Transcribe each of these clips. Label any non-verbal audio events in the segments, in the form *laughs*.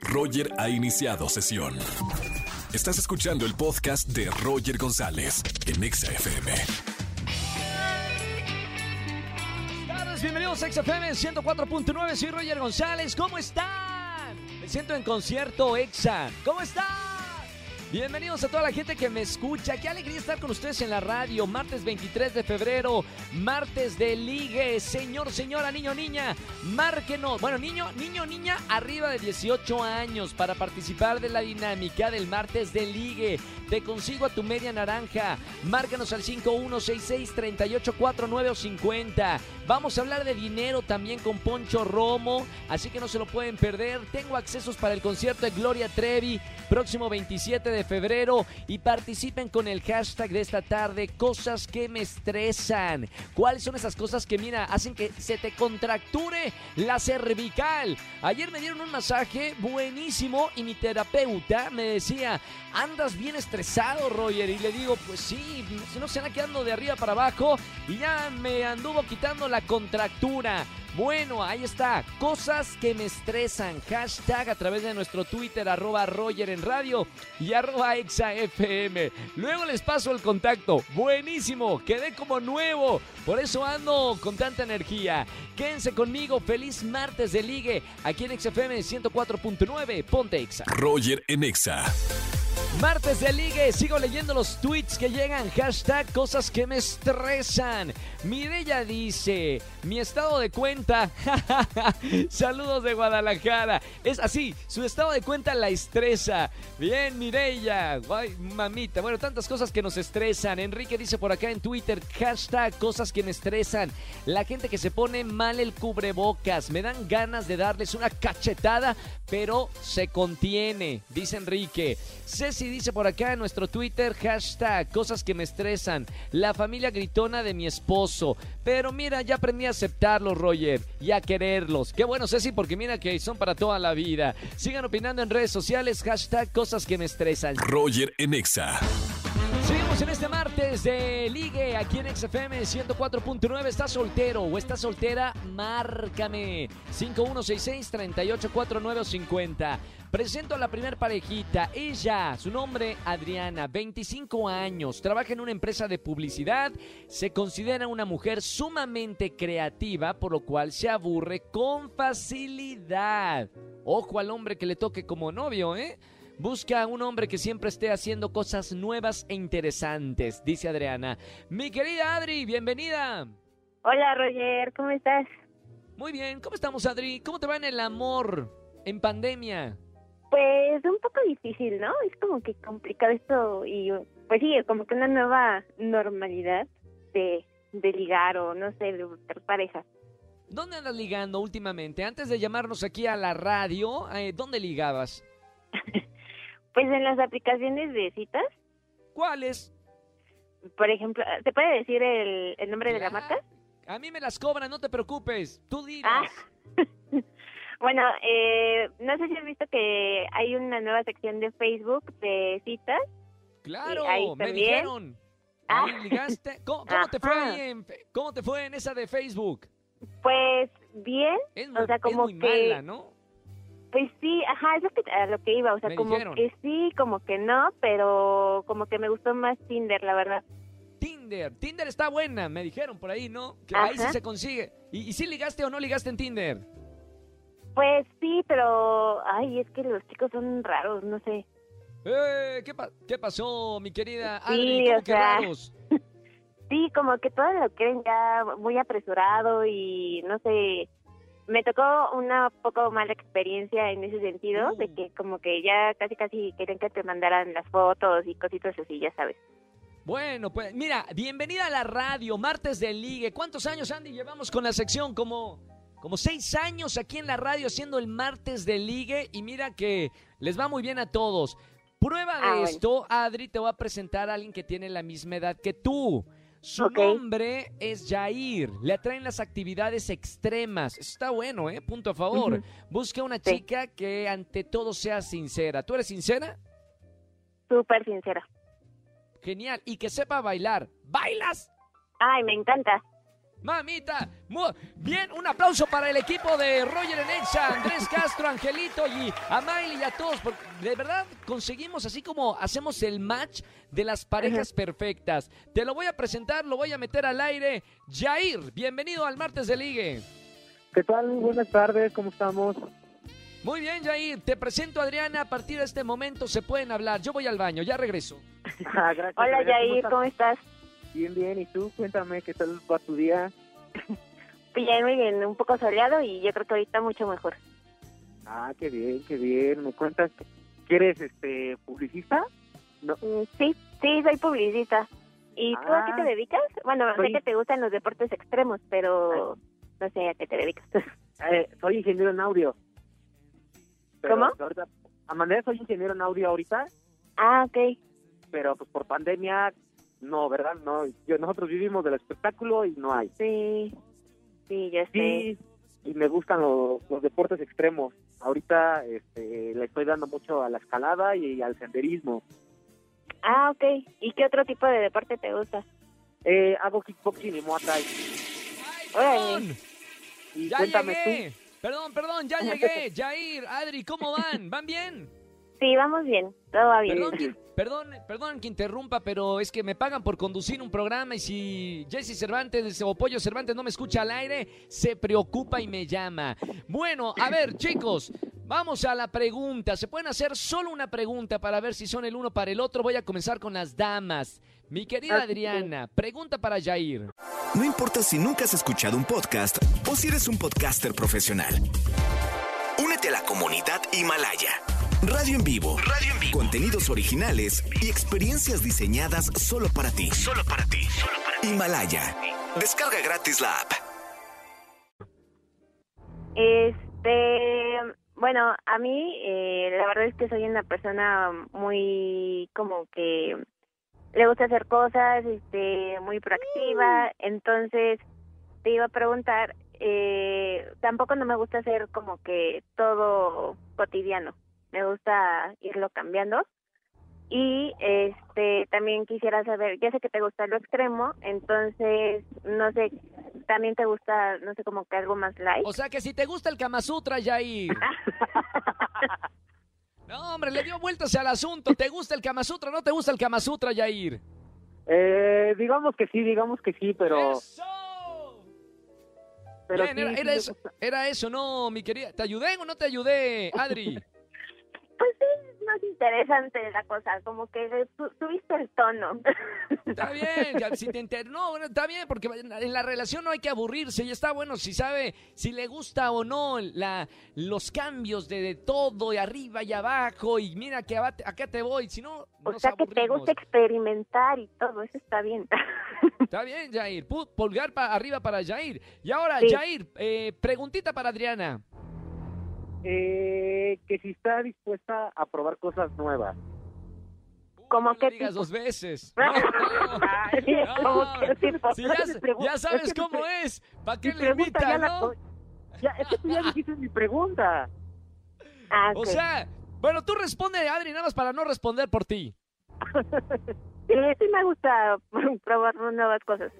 Roger ha iniciado sesión. Estás escuchando el podcast de Roger González en Exa FM. Bienvenidos a XFM 104.9, soy Roger González, ¿cómo están? Me siento en concierto EXA, ¿cómo están? Bienvenidos a toda la gente que me escucha. Qué alegría estar con ustedes en la radio. Martes 23 de febrero, martes de ligue. Señor, señora, niño, niña, márquenos. Bueno, niño, niño, niña, arriba de 18 años para participar de la dinámica del martes de ligue. Te consigo a tu media naranja. Márcanos al 5166-3849 o 50. Vamos a hablar de dinero también con Poncho Romo, así que no se lo pueden perder. Tengo accesos para el concierto de Gloria Trevi, próximo 27 de febrero y participen con el hashtag de esta tarde, cosas que me estresan. ¿Cuáles son esas cosas que, mira, hacen que se te contracture la cervical? Ayer me dieron un masaje buenísimo y mi terapeuta me decía, andas bien estresado, Roger. Y le digo, pues sí, no se anda quedando de arriba para abajo y ya me anduvo quitando la contractura. Bueno, ahí está. Cosas que me estresan. Hashtag a través de nuestro Twitter, arroba Roger en radio y arroba ExaFM. Luego les paso el contacto. Buenísimo. Quedé como nuevo. Por eso ando con tanta energía. Quédense conmigo. Feliz martes de ligue. Aquí en XFM 104.9. Ponte Exa. Roger en Exa. Martes de Ligue, sigo leyendo los tweets que llegan. Hashtag cosas que me estresan. Mireya dice, mi estado de cuenta. *laughs* Saludos de Guadalajara. Es así, su estado de cuenta la estresa. Bien, Mireya. Ay, mamita. Bueno, tantas cosas que nos estresan. Enrique dice por acá en Twitter, hashtag cosas que me estresan. La gente que se pone mal el cubrebocas. Me dan ganas de darles una cachetada, pero se contiene, dice Enrique. Ceci dice por acá en nuestro Twitter, hashtag cosas que me estresan. La familia gritona de mi esposo. Pero mira, ya aprendí a aceptarlos, Roger, y a quererlos. Qué bueno, Ceci, porque mira que son para toda la vida. Sigan opinando en redes sociales, hashtag cosas que me estresan. Roger en En este martes de Ligue aquí en XFM 104.9. ¿Estás soltero o estás soltera? Márcame. 5166-384950. Presento a la primer parejita. Ella, su nombre Adriana, 25 años, trabaja en una empresa de publicidad. Se considera una mujer sumamente creativa, por lo cual se aburre con facilidad. Ojo al hombre que le toque como novio, ¿eh? Busca a un hombre que siempre esté haciendo cosas nuevas e interesantes, dice Adriana. Mi querida Adri, bienvenida. Hola Roger, ¿cómo estás? Muy bien, ¿cómo estamos Adri? ¿Cómo te va en el amor en pandemia? Pues un poco difícil, ¿no? Es como que complicado esto y pues sí, como que una nueva normalidad de, de ligar o no sé, de buscar pareja. ¿Dónde andas ligando últimamente? Antes de llamarnos aquí a la radio, eh, ¿dónde ligabas? *laughs* pues en las aplicaciones de citas. ¿Cuáles? Por ejemplo, ¿te puede decir el, el nombre de la marca? A mí me las cobran, no te preocupes. Tú dinos. Ah. *laughs* Bueno, eh, no sé si has visto que hay una nueva sección de Facebook de citas. Claro, me dijeron. Ah. ligaste. ¿Cómo, te fue en, ¿Cómo te fue en esa de Facebook? Pues bien, o sea, como es muy que mala, ¿no? Pues sí, ajá, es lo que, a lo que iba, o sea, Me como dijeron. que sí, como que no, pero como que me gustó más Tinder, la verdad. Tinder, Tinder está buena, me dijeron por ahí, ¿no? Que ahí sí se consigue. ¿Y, y si ligaste o no ligaste en Tinder? Pues sí, pero ay, es que los chicos son raros, no sé. Eh, ¿qué, pa- qué pasó, mi querida Adri? Sí, ¿Cómo o que sea, raros? *laughs* Sí, como que todo lo quieren ya muy apresurado y no sé. Me tocó una poco mala experiencia en ese sentido, de Mm. que como que ya casi casi querían que te mandaran las fotos y cositas así, ya sabes. Bueno, pues mira, bienvenida a la radio, martes de ligue. ¿Cuántos años, Andy, llevamos con la sección? Como, como seis años aquí en la radio haciendo el martes de ligue y mira que les va muy bien a todos. Prueba de Ah, bueno. esto, Adri, te voy a presentar a alguien que tiene la misma edad que tú. Su nombre es Jair. Le atraen las actividades extremas. Está bueno, ¿eh? Punto a favor. Busca una Sí. chica que ante todo sea sincera. ¿Tú eres sincera? Súper sincera. Genial. Y que sepa bailar. ¿Bailas? Ay, me encanta. Mamita, bien, un aplauso para el equipo de Roger Enexa, Andrés Castro, Angelito y a Miley y a todos. Porque de verdad conseguimos así como hacemos el match de las parejas perfectas. Te lo voy a presentar, lo voy a meter al aire. Jair, bienvenido al martes de ligue. ¿Qué tal? Buenas tardes, ¿cómo estamos? Muy bien, Jair, te presento a Adriana. A partir de este momento se pueden hablar. Yo voy al baño, ya regreso. *laughs* Ah, gracias. Hola Jair, ¿cómo estás? Bien, bien. ¿Y tú? Cuéntame, ¿qué tal va tu día? *laughs* Bien, muy bien, un poco soleado y yo creo que ahorita mucho mejor. Ah, qué bien, qué bien. ¿Me cuentas que quieres este, publicista? No. Mm, Sí, sí, soy publicista. ¿Y tú a qué Ah. te dedicas? Bueno, Soy- sé que te gustan los deportes extremos, pero no sé a qué te dedicas. *laughs* Eh, soy ingeniero en audio. Pero ¿Cómo? Ahorita, a manera soy ingeniero en audio ahorita, ah, ok. pero pues por pandemia, no, ¿verdad? No, yo, nosotros vivimos del espectáculo y no hay. Sí, sí, ya sé. Sí, y me gustan los, los deportes extremos. Ahorita este, le estoy dando mucho a la escalada y al senderismo. Ah, ok. ¿Y qué otro tipo de deporte te gusta? Eh, hago kickboxing y muay thai. Perdón, Y ya cuéntame llegué. Perdón, perdón, ya *laughs* llegué. Jair, Adri, ¿cómo van? ¿Van bien? Sí, vamos bien, todo va bien. Perdón *laughs* perdón, perdón que interrumpa, pero es que me pagan por conducir un programa y si Jesse Cervantes o Pollo Cervantes no me escucha al aire, se preocupa y me llama. Bueno, a ver, chicos, vamos a la pregunta. Se pueden hacer solo una pregunta para ver si son el uno para el otro. Voy a comenzar con las damas. Mi querida. Adriana, pregunta para Jair. No importa si nunca has escuchado un podcast o si eres un podcaster profesional. Únete a la comunidad Himalaya. Radio en vivo. Radio en vivo. Contenidos originales y experiencias diseñadas solo para ti. Solo para ti. Himalaya. Descarga gratis la app. Este, bueno, a mí eh, la verdad es que soy una persona muy como que le gusta hacer cosas, este, muy proactiva, entonces te iba a preguntar, eh, tampoco no me gusta hacer como que todo cotidiano, me gusta irlo cambiando y este también quisiera saber, ya sé que te gusta lo extremo, entonces no sé, también te gusta, no sé, como que algo más light. O sea que si te gusta el Kama Sutra, Jair. *laughs* No, hombre, le dio vueltas al asunto. ¿Te gusta el Kama Sutra o no te gusta el Kama Sutra, Jair? Eh, digamos que sí, digamos que sí, pero... ¡Eso! pero Bien, sí, era, eso, era eso, no, mi querida. ¿Te ayudé o no te ayudé, Adri? Más interesante la cosa, como que subiste el tono. Está bien, ya, si te enter... No, bueno, está bien, porque en la relación no hay que aburrirse y está bueno si sabe si le gusta o no la, los cambios de, de todo, y arriba y abajo, y mira que acá te voy, si no, o nos sea que te gusta experimentar y todo, eso está bien. *laughs* Está bien, Jair. Pu- Pulgar para arriba para Jair. Y ahora, Sí. Jair, eh, preguntita para Adriana. Eh, que si está dispuesta a probar cosas nuevas. ¿Cómo no qué le digas tipo? dos veces. *laughs* No, no. Ay, ¿cómo qué tipo? Si ya, *laughs* que sabes es que cómo pre- es. ¿Para qué Mi le pregunta ya invita, la no? co- Ya, es que tú ya dijiste mi pregunta. *laughs* Ah, O sea, bueno, tú responde, Adri, nada más para no responder por ti. sí, sí me gusta probar nuevas cosas.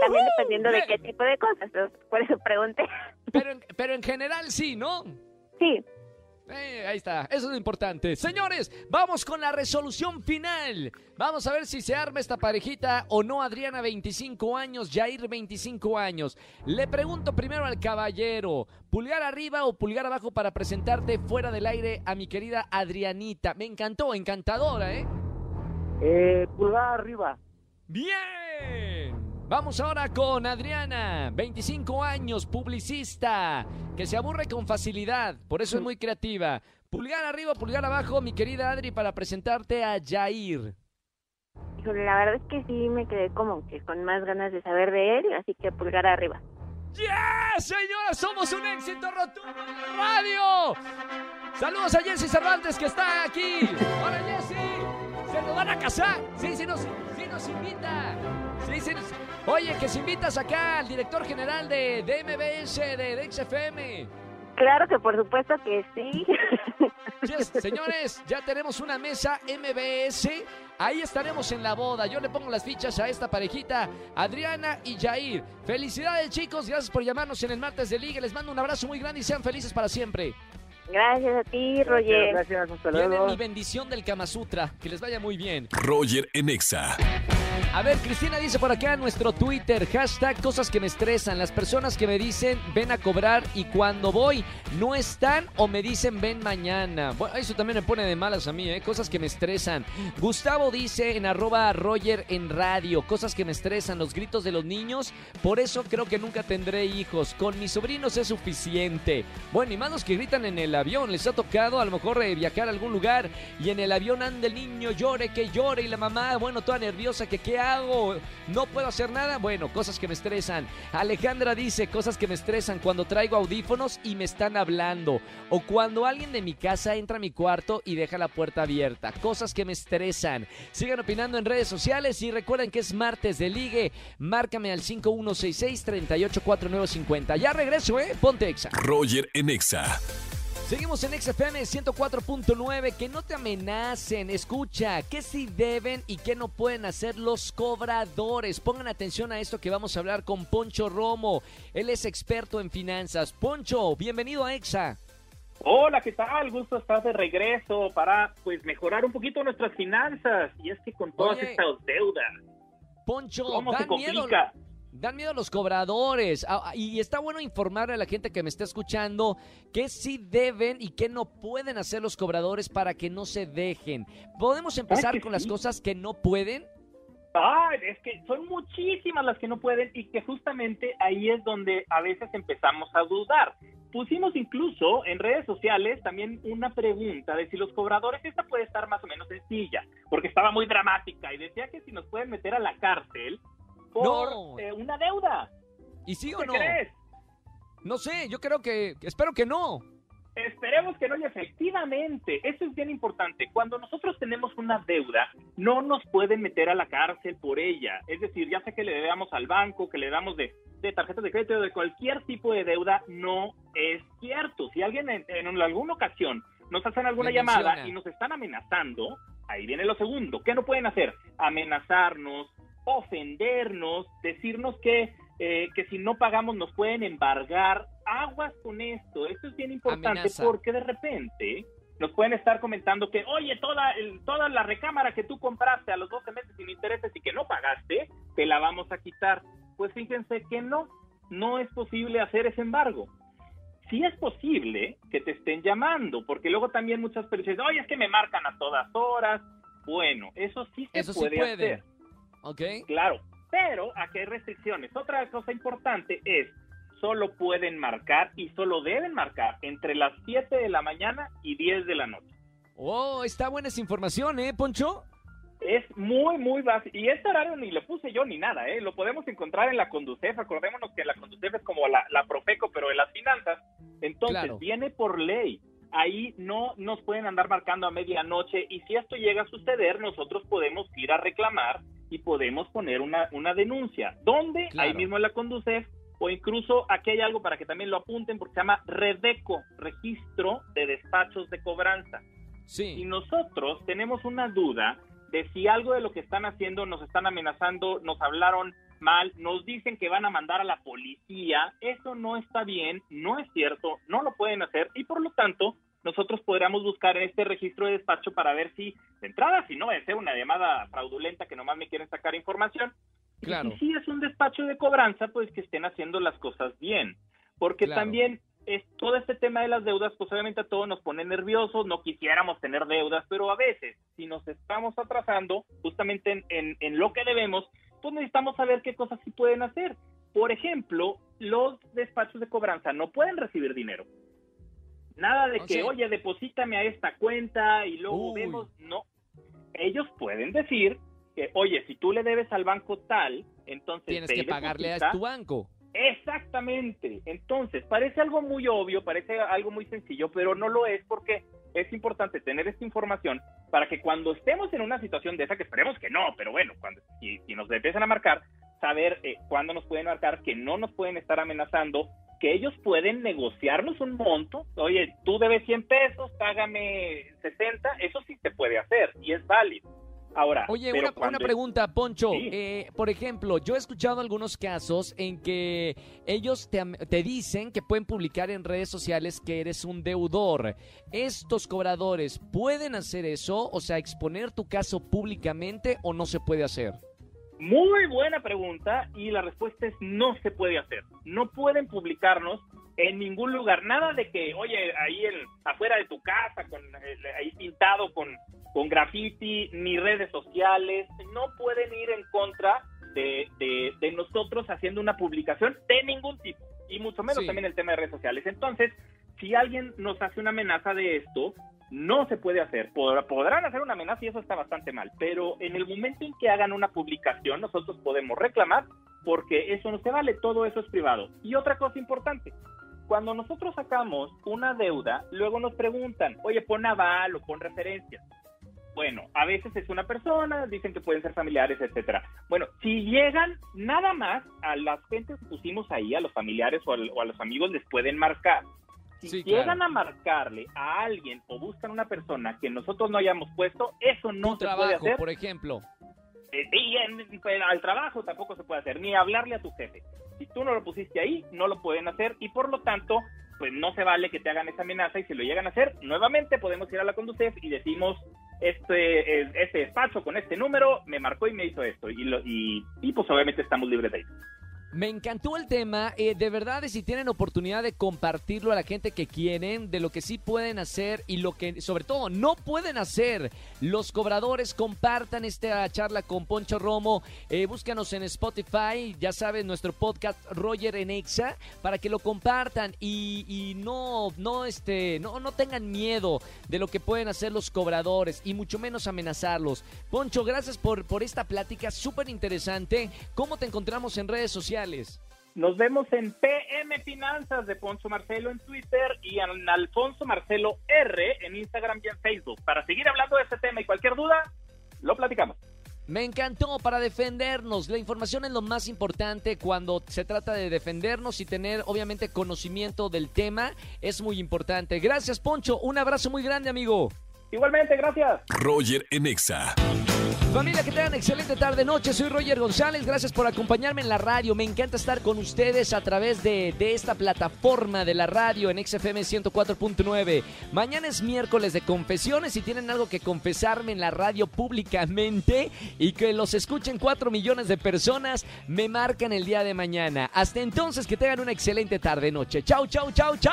También dependiendo de qué tipo de cosas, por eso pregunté. Pero en, pero en general sí, ¿no? Sí, Eh, ahí está, eso es lo importante. Señores, vamos con la resolución final. Vamos a ver si se arma esta parejita o no. Adriana, 25 años, Jair, 25 años. Le pregunto primero al caballero, ¿pulgar arriba o pulgar abajo para presentarte fuera del aire a mi querida Adrianita? Me encantó, encantadora, ¿eh? Eh, pulgar arriba. Bien. Vamos ahora con Adriana, 25 años, publicista, que se aburre con facilidad, por eso es muy creativa. Pulgar arriba, pulgar abajo, mi querida Adri, para presentarte a Jair. híjole, la verdad es que sí me quedé como que con más ganas de saber de él, así que pulgar arriba. ¡Yeah! Señoras, somos un éxito rotundo en la radio. Saludos a Jessy Cervantes que está aquí. Hola Jessy. Se nos van a casar. Sí, sí nos, sí nos invita. Sí, sí nos- Oye, que si invitas acá al director general de, de MBS, de, de XFM. Claro que por supuesto que sí. Yes, señores, ya tenemos una mesa MBS. Ahí estaremos en la boda. Yo le pongo las fichas a esta parejita, Adriana y Jair. Felicidades, chicos. Gracias por llamarnos en el martes de Liga. Les mando un abrazo muy grande y sean felices para siempre. Gracias a ti, Roger. Gracias, hasta Tienen luego. mi bendición del Kama Sutra. Que les vaya muy bien. Roger en Exa. A ver, Cristina dice por acá en nuestro Twitter, hashtag cosas que me estresan. Las personas que me dicen ven a cobrar y cuando voy no están o me dicen ven mañana. Bueno, eso también me pone de malas a mí, ¿eh? Cosas que me estresan. Gustavo dice en arroba Roger en radio, cosas que me estresan, los gritos de los niños. Por eso creo que nunca tendré hijos. Con mis sobrinos es suficiente. Bueno, y más los que gritan en el avión. Les ha tocado a lo mejor eh, viajar a algún lugar y en el avión anda el niño, llore, que llore y la mamá, bueno, toda nerviosa, que qué hago, no puedo hacer nada. Bueno, cosas que me estresan. Alejandra dice cosas que me estresan cuando traigo audífonos y me están hablando. O cuando alguien de mi casa entra a mi cuarto y deja la puerta abierta. Cosas que me estresan. Sigan opinando en redes sociales y recuerden que es martes de ligue. Márcame al 5166-384950. Ya regreso, ¿eh? Ponte exa. Roger en Exa. Seguimos en XFM 104.9. Que no te amenacen. Escucha, ¿qué sí deben y qué no pueden hacer los cobradores? Pongan atención a esto que vamos a hablar con Poncho Romo. Él es experto en finanzas. Poncho, bienvenido a EXA. Hola, ¿qué tal? Gusto estar de regreso para pues mejorar un poquito nuestras finanzas. Y es que con todas Oye. estas deudas, Poncho, ¿cómo se miedo, complica? Dan miedo los cobradores. Ah, ah, Y está bueno informarle a la gente que me está escuchando qué sí deben y qué no pueden hacer los cobradores para que no se dejen. ¿Podemos empezar que con las cosas que no pueden? Ah, es que son muchísimas las que no pueden y que justamente ahí es donde a veces empezamos a dudar. Pusimos incluso en redes sociales también una pregunta de si los cobradores, esta puede estar más o menos sencilla, porque estaba muy dramática y decía que si nos pueden meter a la cárcel por No. eh, una deuda. ¿Y sí o ¿Qué no? crees? No sé, yo creo que, espero que no. Esperemos que no, y efectivamente, eso es bien importante. Cuando nosotros tenemos una deuda, no nos pueden meter a la cárcel por ella. Es decir, ya sea que le debamos al banco, que le damos de, de tarjetas de crédito, de cualquier tipo de deuda, no es cierto. Si alguien en, en alguna ocasión nos hacen alguna Me llamada menciona. y nos están amenazando, ahí viene lo segundo. ¿Qué no pueden hacer? Amenazarnos, ofendernos, decirnos que, eh, que si no pagamos nos pueden embargar. Aguas con esto. Esto es bien importante Amenaza. porque de repente nos pueden estar comentando que, oye, toda, el- toda la recámara que tú compraste a los 12 meses sin intereses y que no pagaste, te la vamos a quitar. Pues fíjense que no, no es posible hacer ese embargo. Sí es posible que te estén llamando, porque luego también muchas personas dicen, oye, es que me marcan a todas horas. Bueno, eso sí se Eso sí puede. hacer. ¿Ok? Claro, pero aquí hay restricciones. Otra cosa importante es, solo pueden marcar y solo deben marcar entre las 7 de la mañana y 10 de la noche. Oh, está buena esa información, ¿eh, Poncho? Es muy, muy básico. Y este horario ni lo puse yo ni nada, ¿eh? Lo podemos encontrar en la Conducef. Acordémonos que la Conducef es como la, la Profeco, pero de las finanzas. Entonces, Claro. viene por ley. Ahí no nos pueden andar marcando a medianoche. Y si esto llega a suceder, nosotros podemos ir a reclamar y podemos poner una, una denuncia. ¿Dónde? Claro. Ahí mismo en la Conducef. O incluso aquí hay algo para que también lo apunten, porque se llama REDECO, Registro de Despachos de Cobranza. Sí. nosotros tenemos una duda de si algo de lo que están haciendo nos están amenazando, nos hablaron mal, nos dicen que van a mandar a la policía, eso no está bien, no es cierto, no lo pueden hacer y por lo tanto nosotros podríamos buscar en este registro de despacho para ver si, de entrada, si no a ser una llamada fraudulenta que nomás me quieren sacar información, y Claro. si sí es un despacho de cobranza, pues que estén haciendo las cosas bien, porque Claro. también es todo este tema de las deudas, pues obviamente a todos nos pone nerviosos, no quisiéramos tener deudas, pero a veces, si nos estamos atrasando justamente en, en- en lo que debemos, pues necesitamos saber qué cosas sí pueden hacer. Por ejemplo, los despachos de cobranza no pueden recibir dinero. Nada de O que, sea- oye, deposítame a esta cuenta y luego Uy. vemos, no. Ellos pueden decir que, oye, si tú le debes al banco tal, entonces Tienes que pagarle a tu banco. Exactamente. Entonces, parece algo muy obvio, parece algo muy sencillo, pero no lo es porque es importante tener esta información para que cuando estemos en una situación de esa, que esperemos que no, pero bueno, cuando si, si nos empiezan a marcar, saber eh, cuándo nos pueden marcar, que no nos pueden estar amenazando, que ellos pueden negociarnos un monto. Oye, tú debes 100 pesos, págame 60. Eso sí se puede hacer y es válido. Ahora, Oye, una, cuando- una pregunta, Poncho. Sí. Eh, por ejemplo, yo he escuchado algunos casos en que ellos te, te dicen que pueden publicar en redes sociales que eres un deudor. ¿Estos cobradores pueden hacer eso? O sea, exponer tu caso públicamente o no se puede hacer? Muy buena pregunta y la respuesta es no se puede hacer. No pueden publicarnos en ningún lugar. Nada de que, oye, ahí en, afuera de tu casa, con, eh, ahí pintado con, con graffiti, ni redes sociales. No pueden ir en contra de, de- de nosotros haciendo una publicación de ningún tipo. Y mucho menos Sí. también el tema de redes sociales. Entonces, si alguien nos hace una amenaza de esto, no se puede hacer. Pod- Podrán hacer una amenaza y eso está bastante mal, pero en el momento en que hagan una publicación, nosotros podemos reclamar porque eso no se vale, todo eso es privado. Y otra cosa importante, cuando nosotros sacamos una deuda, luego nos preguntan, oye, pon aval o pon referencias. Bueno, a veces es una persona, dicen que pueden ser familiares, etcétera. Bueno, si llegan nada más a las gentes que pusimos ahí, a los familiares o a los amigos, les pueden marcar. Si Sí, llegan claro. a marcarle a alguien o buscan una persona que nosotros no hayamos puesto, eso no tu se puede hacer. por ejemplo. Eh, y en- pues, al trabajo tampoco se puede hacer, ni hablarle a tu jefe. Si tú no lo pusiste ahí, no lo pueden hacer y por lo tanto, pues no se vale que te hagan esa amenaza y si lo llegan a hacer, nuevamente podemos ir a la Conducef y decimos, este, eh, este despacho con este número me marcó y me hizo esto y, lo, y, y pues obviamente estamos libres de ahí. Me encantó el tema. eh, de verdad, si tienen oportunidad de compartirlo a la gente que quieren, de lo que sí pueden hacer y lo que, sobre todo, no pueden hacer. Los cobradores compartan esta charla con Poncho Romo. eh, búscanos en Spotify, ya sabes, nuestro podcast Roger en Exa, para que lo compartan y, y no, no, este, no, no tengan miedo de lo que pueden hacer los cobradores y mucho menos amenazarlos. Poncho, gracias por, por esta plática súper interesante. ¿Cómo te encontramos en redes sociales? Nos vemos en PM Finanzas de Poncho Marcelo en Twitter y en Alfonso Marcelo R en Instagram y en Facebook. Para seguir hablando de este tema y cualquier duda, lo platicamos. Me encantó para defendernos. La información es lo más importante cuando se trata de defendernos y tener obviamente conocimiento del tema. Es muy importante. Gracias Poncho. Un abrazo muy grande amigo. Igualmente, gracias. Roger en Exa. Familia, que tengan excelente tarde, noche. Soy Roger González. Gracias por acompañarme en la radio. Me encanta estar con ustedes a través de, de esta plataforma de la radio en XFM 104.9. Mañana es miércoles de confesiones. Si tienen algo que confesarme en la radio públicamente y que los escuchen 4 millones de personas, me marcan el día de mañana. Hasta entonces, que tengan una excelente tarde, noche. Chau, chau, chau, chau.